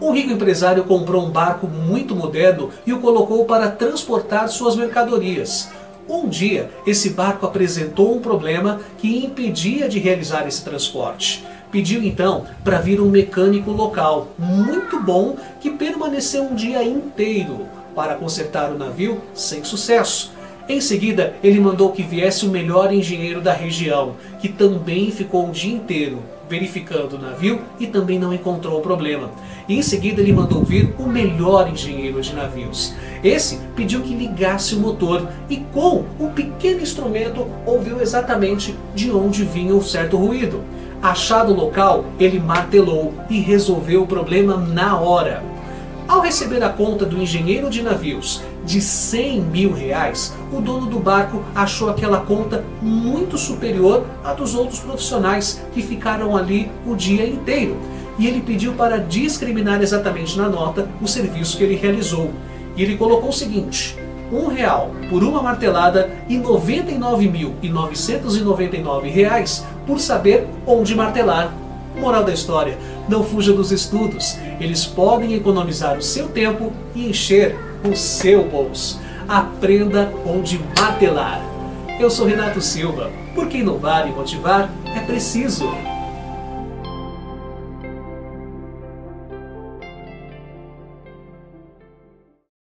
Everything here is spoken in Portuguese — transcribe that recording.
Um rico empresário comprou um barco muito moderno e o colocou para transportar suas mercadorias. Um dia, esse barco apresentou um problema que impedia de realizar esse transporte. Pediu então para vir um mecânico local, muito bom, que permaneceu um dia inteiro para consertar o navio sem sucesso. Em seguida, ele mandou que viesse o melhor engenheiro da região, que também ficou um dia inteiro verificando o navio e também não encontrou o problema. E em seguida ele mandou vir o melhor engenheiro de navios. Esse pediu que ligasse o motor e com um pequeno instrumento ouviu exatamente de onde vinha um certo ruído. Achado o local, ele martelou e resolveu o problema na hora. Ao receber a conta do engenheiro de navios de 100 mil reais, o dono do barco achou aquela conta muito superior à dos outros profissionais que ficaram ali o dia inteiro. E ele pediu para discriminar exatamente na nota o serviço que ele realizou. E ele colocou o seguinte: um real por uma martelada e R$ 99.999 por saber onde martelar Moral da história: não fuja dos estudos. Eles podem economizar o seu tempo e encher o seu bolso. Aprenda onde martelar. Eu sou Renato Silva. Porque inovar e motivar é preciso.